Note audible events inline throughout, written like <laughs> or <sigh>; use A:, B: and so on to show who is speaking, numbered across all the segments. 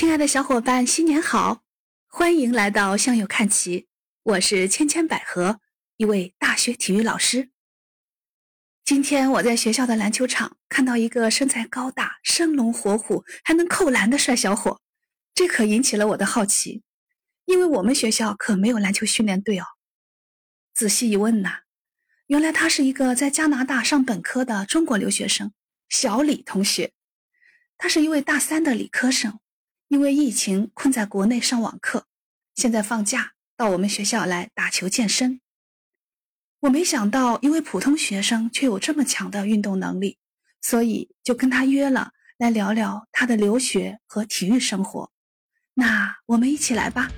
A: 亲爱的小伙伴，新年好！欢迎来到向右看齐，我是千千百合，一位大学体育老师。今天我在学校的篮球场看到一个身材高大、生龙活虎，还能扣篮的帅小伙，这可引起了我的好奇，因为我们学校可没有篮球训练队哦。仔细一问呐，原来他是一个在加拿大上本科的中国留学生，小李同学。他是一位大三的理科生，因为疫情困在国内上网课，现在放假到我们学校来打球健身。我没想到一位普通学生却有这么强的运动能力，所以就跟他约了来聊聊他的留学和体育生活。那我们一起来吧。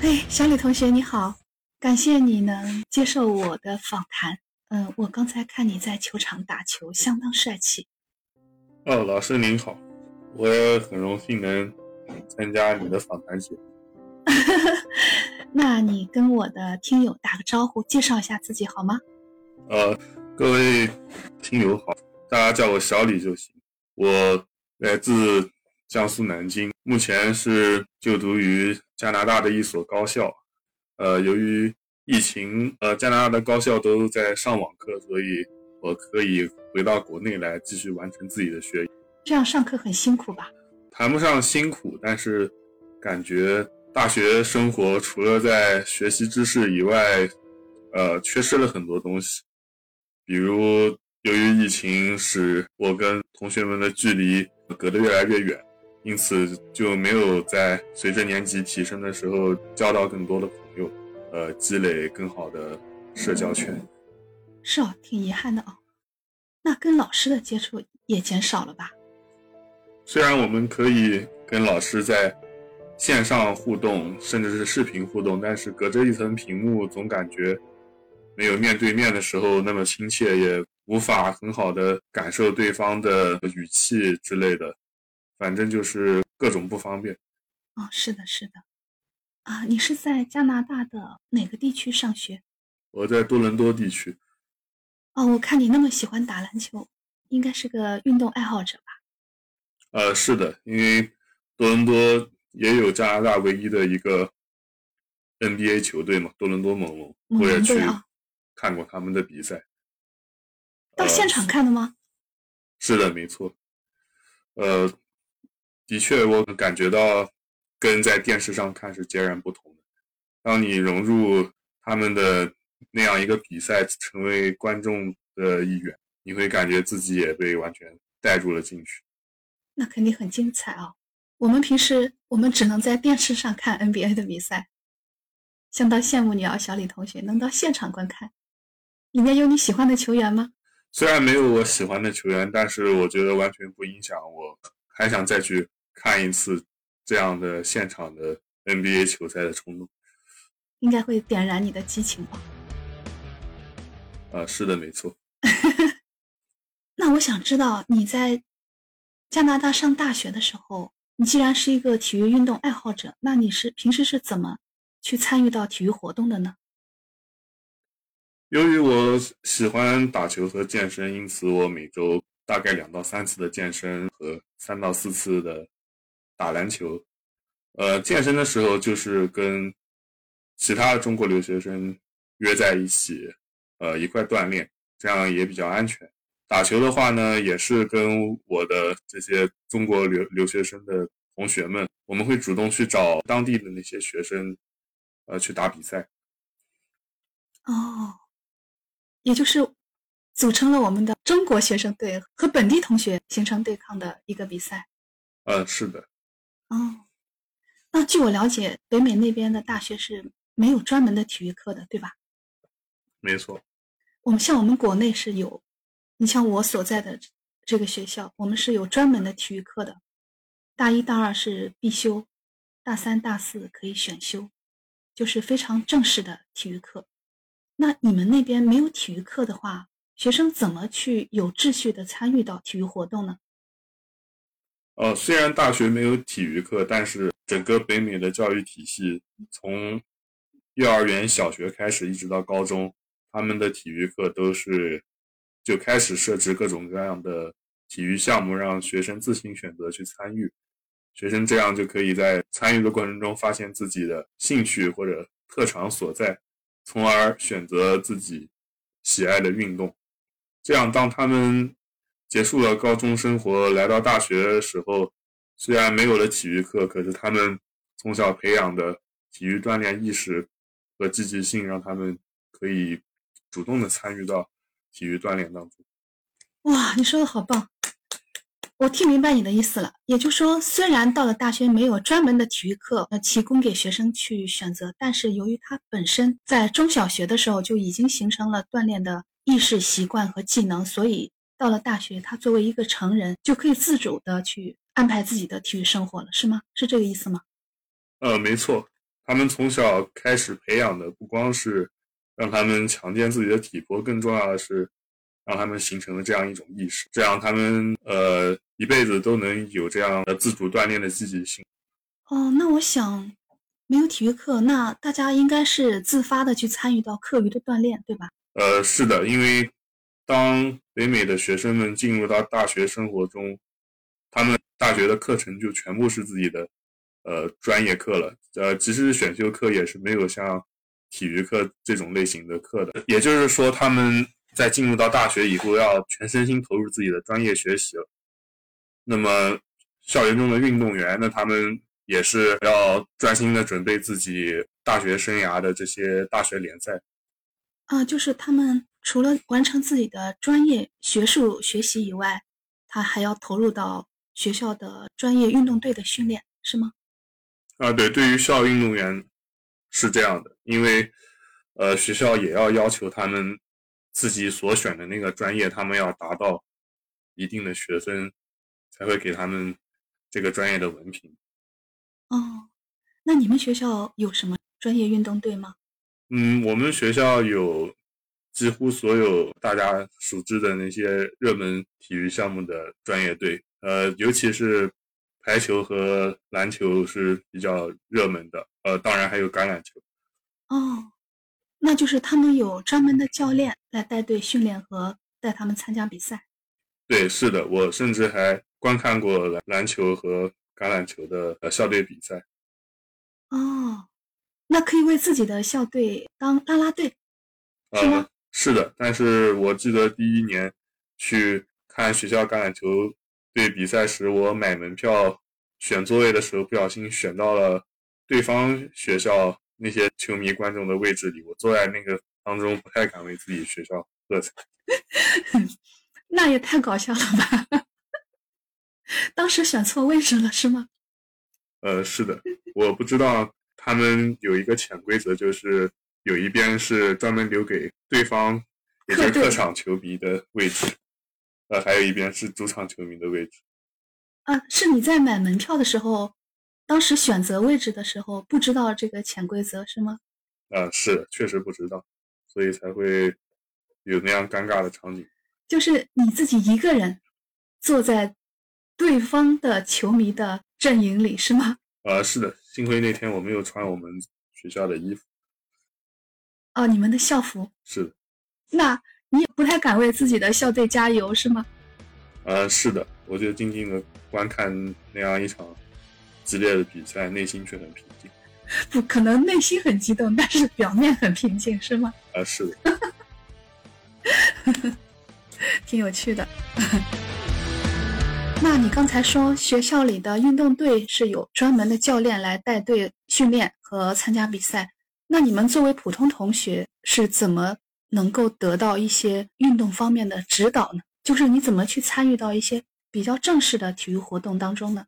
A: 哎，小李同学你好，感谢你能接受我的访谈。嗯，我刚才看你在球场打球，相当帅气。
B: 哦，老师您好，我也很荣幸能参加你的访谈节目。<laughs>
A: 那你跟我的听友打个招呼，介绍一下自己好吗？
B: 呃，各位听友好，大家叫我小李就行。我来自江苏南京，目前是就读于加拿大的一所高校。呃，由于疫情，呃，加拿大的高校都在上网课，所以我可以回到国内来继续完成自己的学业。
A: 这样上课很辛苦吧？
B: 谈不上辛苦，但是感觉大学生活除了在学习知识以外，呃，缺失了很多东西。比如，由于疫情，使我跟同学们的距离隔得越来越远，因此就没有在随着年级提升的时候交到更多的朋友。呃，积累更好的社交圈，
A: 是哦，挺遗憾的哦。那跟老师的接触也减少了吧？
B: 虽然我们可以跟老师在线上互动，甚至是视频互动，但是隔着一层屏幕，总感觉没有面对面的时候那么亲切，也无法很好的感受对方的语气之类的，反正就是各种不方便。
A: 哦，是的，是的。啊，你是在加拿大的哪个地区上学？
B: 我在多伦多地区。
A: 哦，我看你那么喜欢打篮球，应该是个运动爱好者吧？
B: 呃，是的，因为多伦多也有加拿大唯一的一个 NBA 球队嘛，多伦多猛龙，我也去看过他们的比赛。
A: 到现场看的吗？
B: 是的，没错。呃，的确，我感觉到。跟在电视上看是截然不同的。当你融入他们的那样一个比赛，成为观众的一员，你会感觉自己也被完全带入了进去。
A: 那肯定很精彩啊！我们平时我们只能在电视上看 NBA 的比赛，相当羡慕你啊，小李同学能到现场观看。里面有你喜欢的球员吗？
B: 虽然没有我喜欢的球员，但是我觉得完全不影响我还想再去看一次。这样的现场的 NBA 球赛的冲动，
A: 应该会点燃你的激情吧？
B: 啊，是的，没错。<laughs>
A: 那我想知道你在加拿大上大学的时候，你既然是一个体育运动爱好者，那你是平时是怎么去参与到体育活动的呢？
B: 由于我喜欢打球和健身，因此我每周大概两到三次的健身和三到四次的。打篮球，呃，健身的时候就是跟其他的中国留学生约在一起，呃，一块锻炼，这样也比较安全。打球的话呢，也是跟我的这些中国留留学生的同学们，我们会主动去找当地的那些学生，呃，去打比赛。
A: 哦，也就是组成了我们的中国学生队和本地同学形成对抗的一个比赛。
B: 呃，是的。
A: 哦，那据我了解，北美那边的大学是没有专门的体育课的，对吧？
B: 没错。
A: 我们像我们国内是有，你像我所在的这个学校，我们是有专门的体育课的，大一、大二是必修，大三、大四可以选修，就是非常正式的体育课。那你们那边没有体育课的话，学生怎么去有秩序的参与到体育活动呢？
B: 呃，虽然大学没有体育课，但是整个北美的教育体系，从幼儿园、小学开始，一直到高中，他们的体育课都是就开始设置各种各样的体育项目让学生自行选择去参与，学生这样就可以在参与的过程中发现自己的兴趣或者特长所在，从而选择自己喜爱的运动。这样，当他们结束了高中生活，来到大学的时候，虽然没有了体育课，可是他们从小培养的体育锻炼意识和积极性，让他们可以主动的参与到体育锻炼当中。
A: 哇，你说的好棒！我听明白你的意思了。也就是说，虽然到了大学没有专门的体育课呃提供给学生去选择，但是由于他本身在中小学的时候就已经形成了锻炼的意识、习惯和技能，所以到了大学，他作为一个成人就可以自主的去安排自己的体育生活了，是吗？是这个意思吗？
B: 呃，没错，他们从小开始培养的不光是让他们强健自己的体魄，更重要的是。让他们形成了这样一种意识，这样他们呃一辈子都能有这样的自主锻炼的积极性。
A: 哦，那我想没有体育课，那大家应该是自发的去参与到课余的锻炼，对吧？
B: 呃，是的，因为当北美的学生们进入到大学生活中，他们大学的课程就全部是自己的呃专业课了。呃，即使是选修课也是没有像体育课这种类型的课的，也就是说他们。在进入到大学以后，要全身心投入自己的专业学习了。那么，校园中的运动员，那他们也是要专心的准备自己大学生涯的这些大学联赛。
A: 啊，就是他们除了完成自己的专业学术学习以外，他还要投入到学校的专业运动队的训练，是吗？
B: 啊，对，对于校运动员是这样的，因为呃，学校也要要求他们。自己所选的那个专业，他们要达到一定的学分，才会给他们这个专业的文凭。
A: 哦，那你们学校有什么专业运动队吗？
B: 嗯，我们学校有几乎所有大家熟知的那些热门体育项目的专业队，呃，尤其是排球和篮球是比较热门的，呃，当然还有橄榄球。
A: 哦。那就是他们有专门的教练来带队训练和带他们参加比赛。
B: 对，是的，我甚至还观看过篮篮球和橄榄球的呃校队比赛。
A: 哦，那可以为自己的校队当啦啦队，是吗？
B: 是的，但是我记得第一年去看学校橄榄球队比赛时，我买门票选座位的时候不小心选到了对方学校。那些球迷观众的位置里，我坐在那个当中，不太敢为自己学校喝彩。
A: 那也太搞笑了吧！<laughs> 当时选错位置了是吗？
B: 呃，是的，我不知道他们有一个潜规则，就是有一边是专门留给对方，也就是客场球迷的位置，呃，还有一边是主场球迷的位置。
A: 啊，是你在买门票的时候。当时选择位置的时候，不知道这个潜规则是吗？
B: 啊，是，确实不知道，所以才会有那样尴尬的场景。
A: 就是你自己一个人坐在对方的球迷的阵营里，是吗？
B: 啊，是的，幸亏那天我没有穿我们学校的衣服。
A: 哦，你们的校服。
B: 是的。
A: 那你也不太敢为自己的校队加油，是吗？
B: 呃，是的，我就静静的观看那样一场。激烈的比赛，内心却很平静。
A: 不可能，内心很激动，但是表面很平静，是吗？
B: 啊，是的。<laughs>
A: 挺有趣的。<laughs> 那你刚才说学校里的运动队是有专门的教练来带队训练和参加比赛，那你们作为普通同学是怎么能够得到一些运动方面的指导呢？就是你怎么去参与到一些比较正式的体育活动当中呢？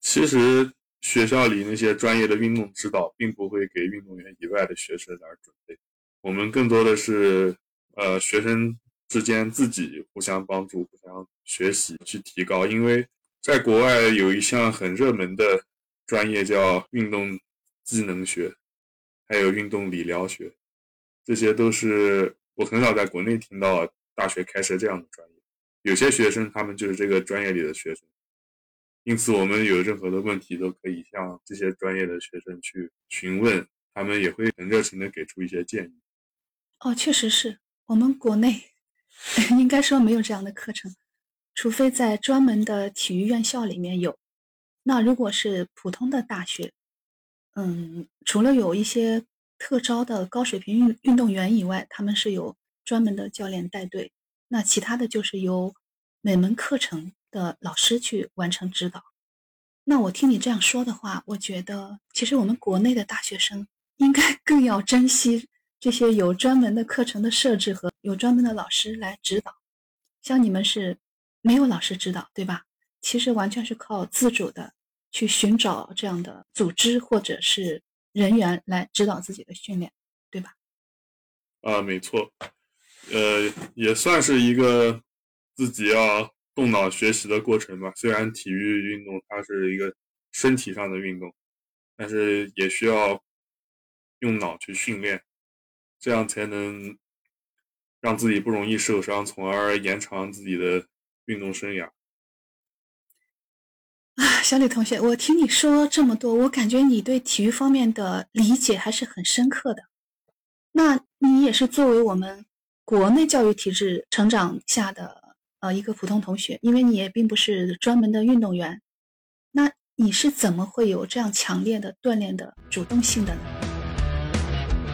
B: 其实学校里那些专业的运动指导，并不会给运动员以外的学生而准备。我们更多的是，呃，学生之间自己互相帮助、互相学习去提高。因为在国外有一项很热门的专业叫运动技能学，还有运动理疗学，这些都是我很少在国内听到大学开设这样的专业。有些学生他们就是这个专业里的学生。因此，我们有任何的问题都可以向这些专业的学生去询问，他们也会很热情的给出一些建议。
A: 哦，确实是我们国内 <laughs> 应该说没有这样的课程，除非在专门的体育院校里面有。那如果是普通的大学，嗯，除了有一些特招的高水平运运动员以外，他们是有专门的教练带队。那其他的就是由每门课程的老师去完成指导。那我听你这样说的话，我觉得其实我们国内的大学生应该 <laughs> 更要珍惜这些有专门的课程的设置和有专门的老师来指导。像你们是没有老师指导，对吧？其实完全是靠自主的去寻找这样的组织或者是人员来指导自己的训练，对吧？
B: 啊，没错。呃，也算是一个自己要动脑学习的过程吧。虽然体育运动它是一个身体上的运动，但是也需要用脑去训练，这样才能让自己不容易受伤，从而延长自己的运动生涯。
A: 小李同学，我听你说这么多，我感觉你对体育方面的理解还是很深刻的。那你也是作为我们。国内教育体制成长下的呃一个普通同学，因为你也并不是专门的运动员，那你是怎么会有这样强烈的锻炼的主动性的呢？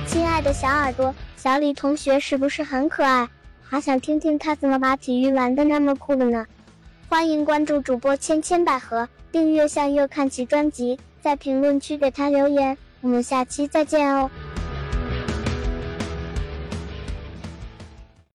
C: 亲爱的小耳朵，小李同学是不是很可爱？好想听听他怎么把体育玩的那么酷的呢？欢迎关注主播千千百合，订阅向右看齐专辑，在评论区给他留言，我们下期再见哦。